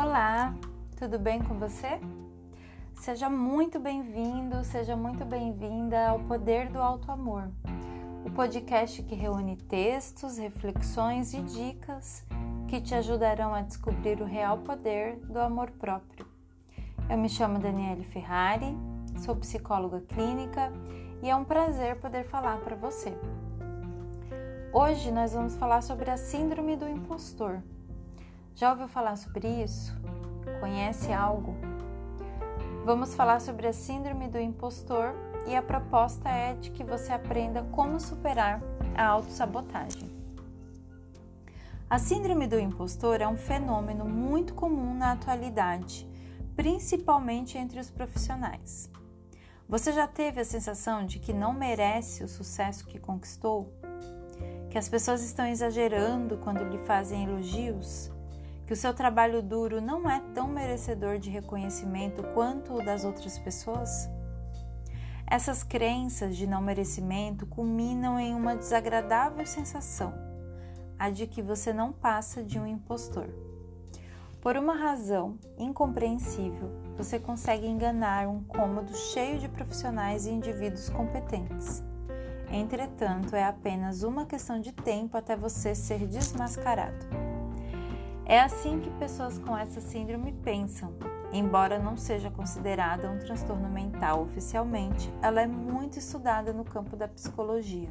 Olá, tudo bem com você? Seja muito bem-vindo, seja muito bem-vinda ao Poder do Alto Amor, o podcast que reúne textos, reflexões e dicas que te ajudarão a descobrir o real poder do amor próprio. Eu me chamo Daniele Ferrari, sou psicóloga clínica e é um prazer poder falar para você. Hoje nós vamos falar sobre a Síndrome do Impostor. Já ouviu falar sobre isso? Conhece algo? Vamos falar sobre a Síndrome do Impostor e a proposta é de que você aprenda como superar a autossabotagem. A Síndrome do Impostor é um fenômeno muito comum na atualidade, principalmente entre os profissionais. Você já teve a sensação de que não merece o sucesso que conquistou? que as pessoas estão exagerando quando lhe fazem elogios, que o seu trabalho duro não é tão merecedor de reconhecimento quanto o das outras pessoas? Essas crenças de não merecimento culminam em uma desagradável sensação, a de que você não passa de um impostor. Por uma razão incompreensível, você consegue enganar um cômodo cheio de profissionais e indivíduos competentes Entretanto, é apenas uma questão de tempo até você ser desmascarado. É assim que pessoas com essa síndrome pensam. Embora não seja considerada um transtorno mental oficialmente, ela é muito estudada no campo da psicologia.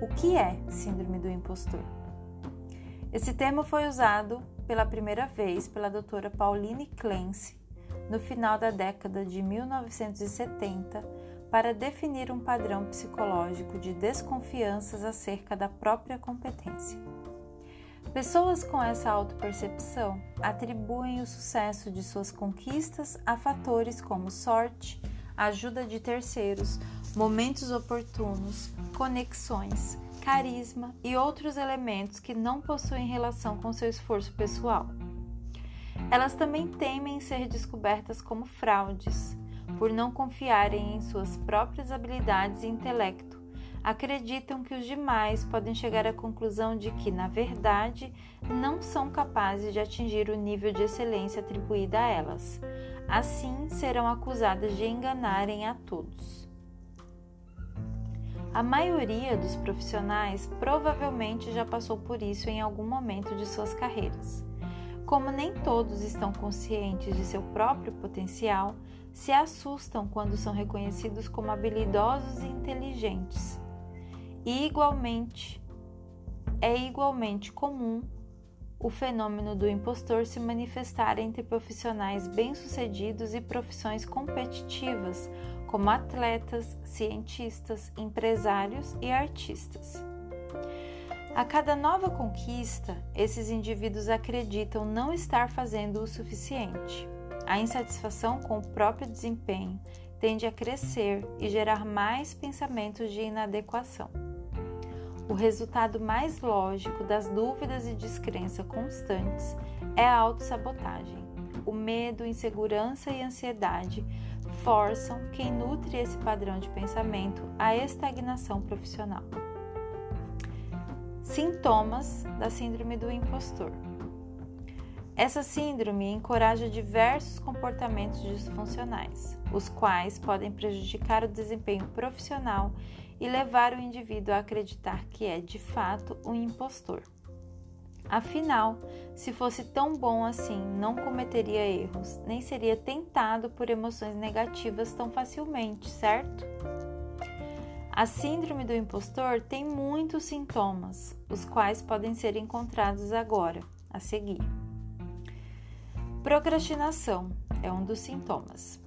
O que é Síndrome do Impostor? Esse termo foi usado pela primeira vez pela doutora Pauline Clancy no final da década de 1970 para definir um padrão psicológico de desconfianças acerca da própria competência. Pessoas com essa autopercepção atribuem o sucesso de suas conquistas a fatores como sorte, ajuda de terceiros, momentos oportunos, conexões, carisma e outros elementos que não possuem relação com seu esforço pessoal. Elas também temem ser descobertas como fraudes, por não confiarem em suas próprias habilidades e intelecto, acreditam que os demais podem chegar à conclusão de que, na verdade, não são capazes de atingir o nível de excelência atribuída a elas. Assim, serão acusadas de enganarem a todos. A maioria dos profissionais provavelmente já passou por isso em algum momento de suas carreiras. Como nem todos estão conscientes de seu próprio potencial, se assustam quando são reconhecidos como habilidosos e inteligentes. Igualmente, é igualmente comum o fenômeno do impostor se manifestar entre profissionais bem-sucedidos e profissões competitivas, como atletas, cientistas, empresários e artistas. A cada nova conquista, esses indivíduos acreditam não estar fazendo o suficiente. A insatisfação com o próprio desempenho tende a crescer e gerar mais pensamentos de inadequação. O resultado mais lógico das dúvidas e descrença constantes é a autossabotagem. O medo, insegurança e ansiedade forçam quem nutre esse padrão de pensamento à estagnação profissional. Sintomas da Síndrome do Impostor. Essa síndrome encoraja diversos comportamentos disfuncionais, os quais podem prejudicar o desempenho profissional e levar o indivíduo a acreditar que é de fato um impostor. Afinal, se fosse tão bom assim, não cometeria erros, nem seria tentado por emoções negativas tão facilmente, certo? A síndrome do impostor tem muitos sintomas, os quais podem ser encontrados agora, a seguir. Procrastinação é um dos sintomas.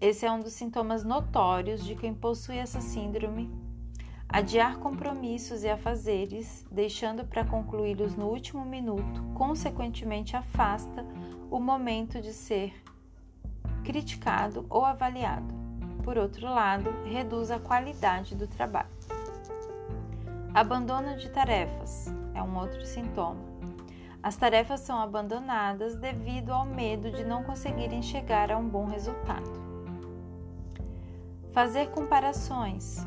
Esse é um dos sintomas notórios de quem possui essa síndrome. Adiar compromissos e afazeres, deixando para concluí-los no último minuto, consequentemente afasta o momento de ser criticado ou avaliado. Por outro lado, reduz a qualidade do trabalho. Abandono de tarefas é um outro sintoma. As tarefas são abandonadas devido ao medo de não conseguirem chegar a um bom resultado. Fazer comparações.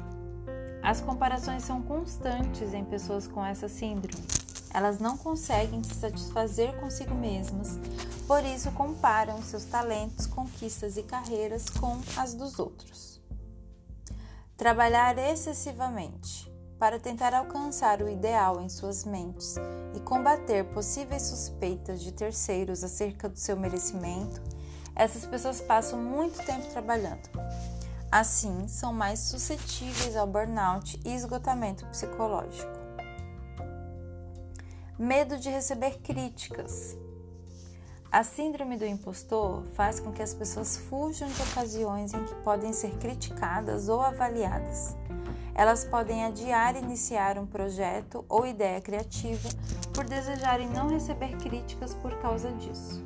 As comparações são constantes em pessoas com essa síndrome. Elas não conseguem se satisfazer consigo mesmas, por isso comparam seus talentos, conquistas e carreiras com as dos outros. Trabalhar excessivamente para tentar alcançar o ideal em suas mentes e combater possíveis suspeitas de terceiros acerca do seu merecimento, essas pessoas passam muito tempo trabalhando. Assim, são mais suscetíveis ao burnout e esgotamento psicológico. Medo de receber críticas. A síndrome do impostor faz com que as pessoas fujam de ocasiões em que podem ser criticadas ou avaliadas. Elas podem adiar iniciar um projeto ou ideia criativa por desejarem não receber críticas por causa disso.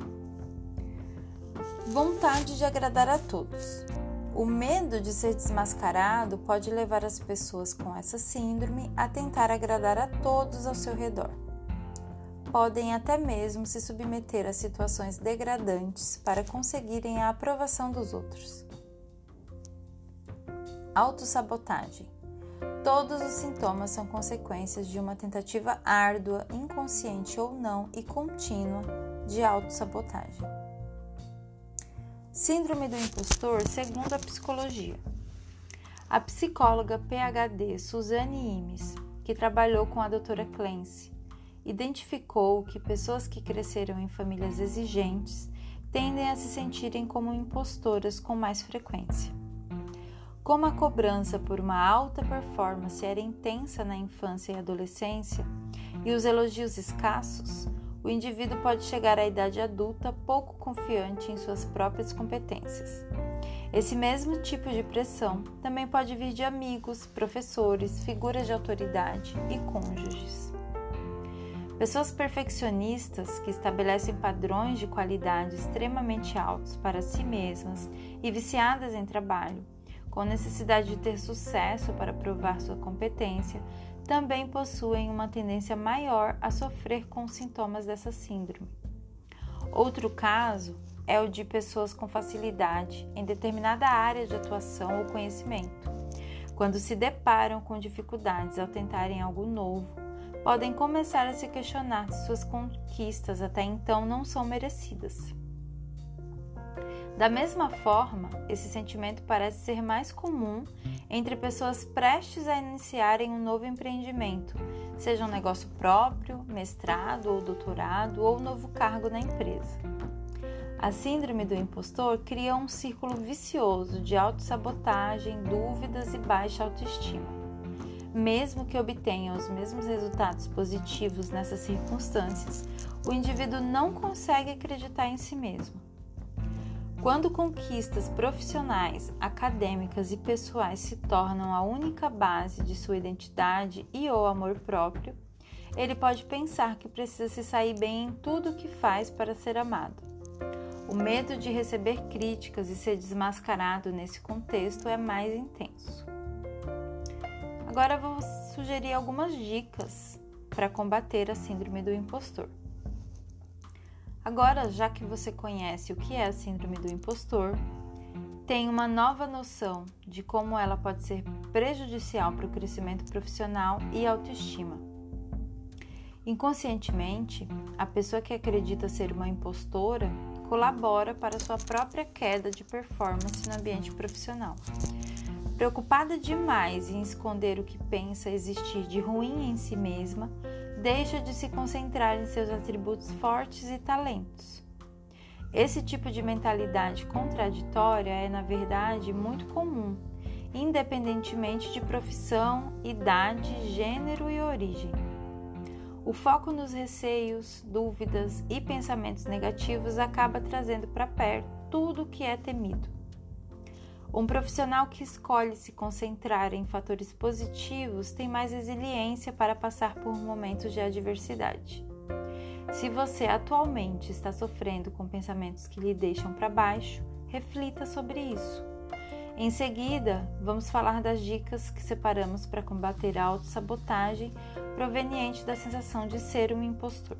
Vontade de agradar a todos. O medo de ser desmascarado pode levar as pessoas com essa síndrome a tentar agradar a todos ao seu redor podem até mesmo se submeter a situações degradantes para conseguirem a aprovação dos outros. Autossabotagem. Todos os sintomas são consequências de uma tentativa árdua, inconsciente ou não e contínua de autossabotagem. Síndrome do impostor, segundo a psicologia. A psicóloga PhD Suzanne Imes, que trabalhou com a doutora Clancy, identificou que pessoas que cresceram em famílias exigentes tendem a se sentirem como impostoras com mais frequência. Como a cobrança por uma alta performance era intensa na infância e adolescência e os elogios escassos, o indivíduo pode chegar à idade adulta pouco confiante em suas próprias competências. Esse mesmo tipo de pressão também pode vir de amigos, professores, figuras de autoridade e cônjuges. Pessoas perfeccionistas que estabelecem padrões de qualidade extremamente altos para si mesmas e viciadas em trabalho, com necessidade de ter sucesso para provar sua competência, também possuem uma tendência maior a sofrer com sintomas dessa síndrome. Outro caso é o de pessoas com facilidade em determinada área de atuação ou conhecimento. Quando se deparam com dificuldades ao tentarem algo novo, podem começar a se questionar se suas conquistas até então não são merecidas. Da mesma forma, esse sentimento parece ser mais comum entre pessoas prestes a iniciarem um novo empreendimento, seja um negócio próprio, mestrado ou doutorado ou novo cargo na empresa. A síndrome do impostor cria um círculo vicioso de autossabotagem, dúvidas e baixa autoestima mesmo que obtenha os mesmos resultados positivos nessas circunstâncias, o indivíduo não consegue acreditar em si mesmo. Quando conquistas profissionais, acadêmicas e pessoais se tornam a única base de sua identidade e ou amor próprio, ele pode pensar que precisa se sair bem em tudo o que faz para ser amado. O medo de receber críticas e ser desmascarado nesse contexto é mais intenso. Agora vou sugerir algumas dicas para combater a síndrome do impostor. Agora, já que você conhece o que é a síndrome do impostor, tem uma nova noção de como ela pode ser prejudicial para o crescimento profissional e autoestima. Inconscientemente, a pessoa que acredita ser uma impostora colabora para sua própria queda de performance no ambiente profissional Preocupada demais em esconder o que pensa existir de ruim em si mesma, deixa de se concentrar em seus atributos fortes e talentos. Esse tipo de mentalidade contraditória é, na verdade, muito comum, independentemente de profissão, idade, gênero e origem. O foco nos receios, dúvidas e pensamentos negativos acaba trazendo para perto tudo o que é temido. Um profissional que escolhe se concentrar em fatores positivos tem mais resiliência para passar por momentos de adversidade. Se você atualmente está sofrendo com pensamentos que lhe deixam para baixo, reflita sobre isso. Em seguida, vamos falar das dicas que separamos para combater a autossabotagem proveniente da sensação de ser um impostor.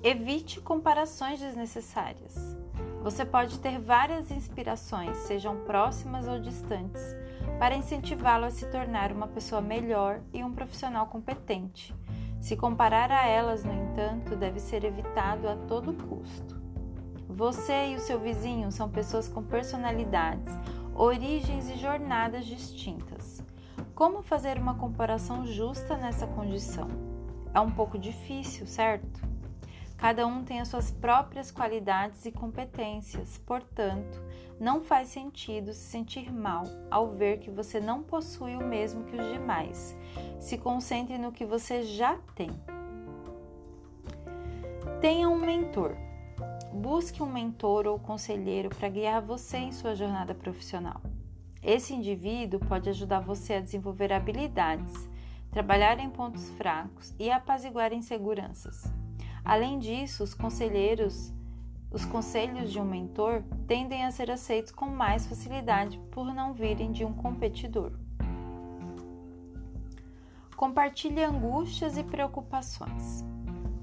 Evite comparações desnecessárias. Você pode ter várias inspirações, sejam próximas ou distantes, para incentivá-lo a se tornar uma pessoa melhor e um profissional competente. Se comparar a elas, no entanto, deve ser evitado a todo custo. Você e o seu vizinho são pessoas com personalidades, origens e jornadas distintas. Como fazer uma comparação justa nessa condição? É um pouco difícil, certo? Cada um tem as suas próprias qualidades e competências, portanto, não faz sentido se sentir mal ao ver que você não possui o mesmo que os demais. Se concentre no que você já tem. Tenha um mentor. Busque um mentor ou conselheiro para guiar você em sua jornada profissional. Esse indivíduo pode ajudar você a desenvolver habilidades, trabalhar em pontos fracos e apaziguar inseguranças. Além disso, os conselheiros, os conselhos de um mentor tendem a ser aceitos com mais facilidade por não virem de um competidor. Compartilhe angústias e preocupações.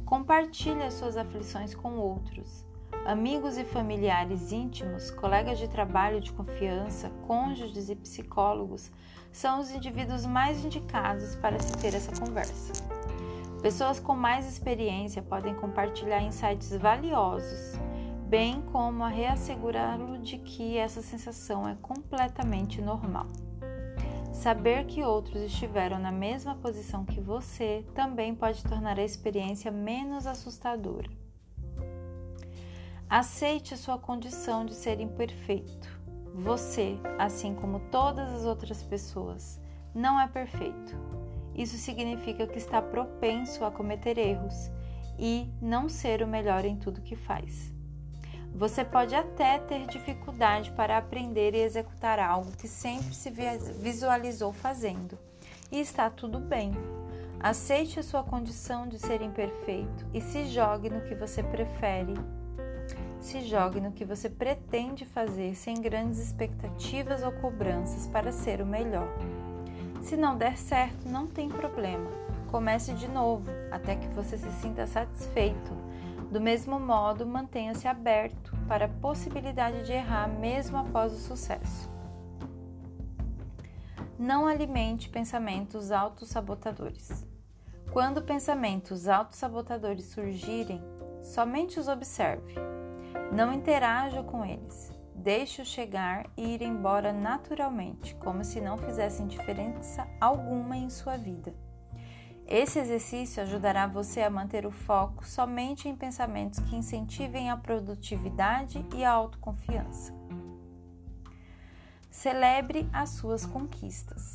Compartilhe as suas aflições com outros. Amigos e familiares íntimos, colegas de trabalho de confiança, cônjuges e psicólogos são os indivíduos mais indicados para se ter essa conversa. Pessoas com mais experiência podem compartilhar insights valiosos, bem como a reassegurá-lo de que essa sensação é completamente normal. Saber que outros estiveram na mesma posição que você também pode tornar a experiência menos assustadora. Aceite sua condição de ser imperfeito. Você, assim como todas as outras pessoas, não é perfeito. Isso significa que está propenso a cometer erros e não ser o melhor em tudo que faz. Você pode até ter dificuldade para aprender e executar algo que sempre se visualizou fazendo, e está tudo bem. Aceite a sua condição de ser imperfeito e se jogue no que você prefere se jogue no que você pretende fazer sem grandes expectativas ou cobranças para ser o melhor. Se não der certo, não tem problema. Comece de novo até que você se sinta satisfeito. Do mesmo modo, mantenha-se aberto para a possibilidade de errar mesmo após o sucesso. Não alimente pensamentos autossabotadores. Quando pensamentos autossabotadores surgirem, somente os observe não interaja com eles. Deixe-os chegar e ir embora naturalmente, como se não fizessem diferença alguma em sua vida. Esse exercício ajudará você a manter o foco somente em pensamentos que incentivem a produtividade e a autoconfiança. Celebre as suas conquistas.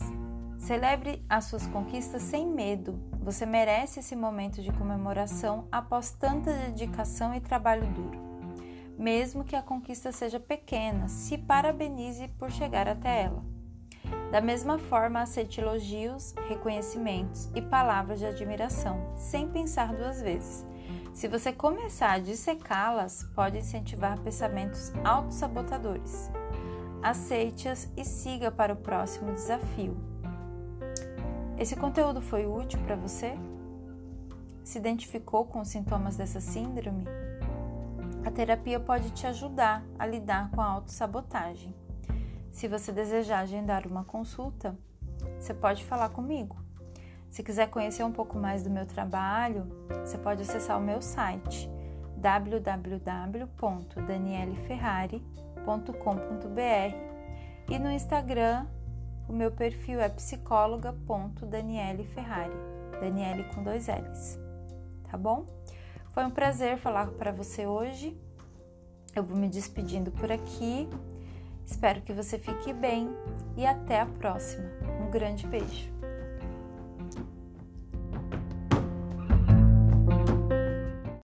Celebre as suas conquistas sem medo. Você merece esse momento de comemoração após tanta dedicação e trabalho duro mesmo que a conquista seja pequena, se parabenize por chegar até ela. Da mesma forma, aceite elogios, reconhecimentos e palavras de admiração, sem pensar duas vezes. Se você começar a dissecá-las, pode incentivar pensamentos autossabotadores. Aceite-as e siga para o próximo desafio. Esse conteúdo foi útil para você? Se identificou com os sintomas dessa síndrome? A terapia pode te ajudar a lidar com a autossabotagem. Se você desejar agendar uma consulta, você pode falar comigo. Se quiser conhecer um pouco mais do meu trabalho, você pode acessar o meu site www.danieleferrari.com.br e no Instagram o meu perfil é psicóloga.danieleferrari, Daniele com dois L's, tá bom? Foi um prazer falar para você hoje. Eu vou me despedindo por aqui. Espero que você fique bem e até a próxima. Um grande beijo.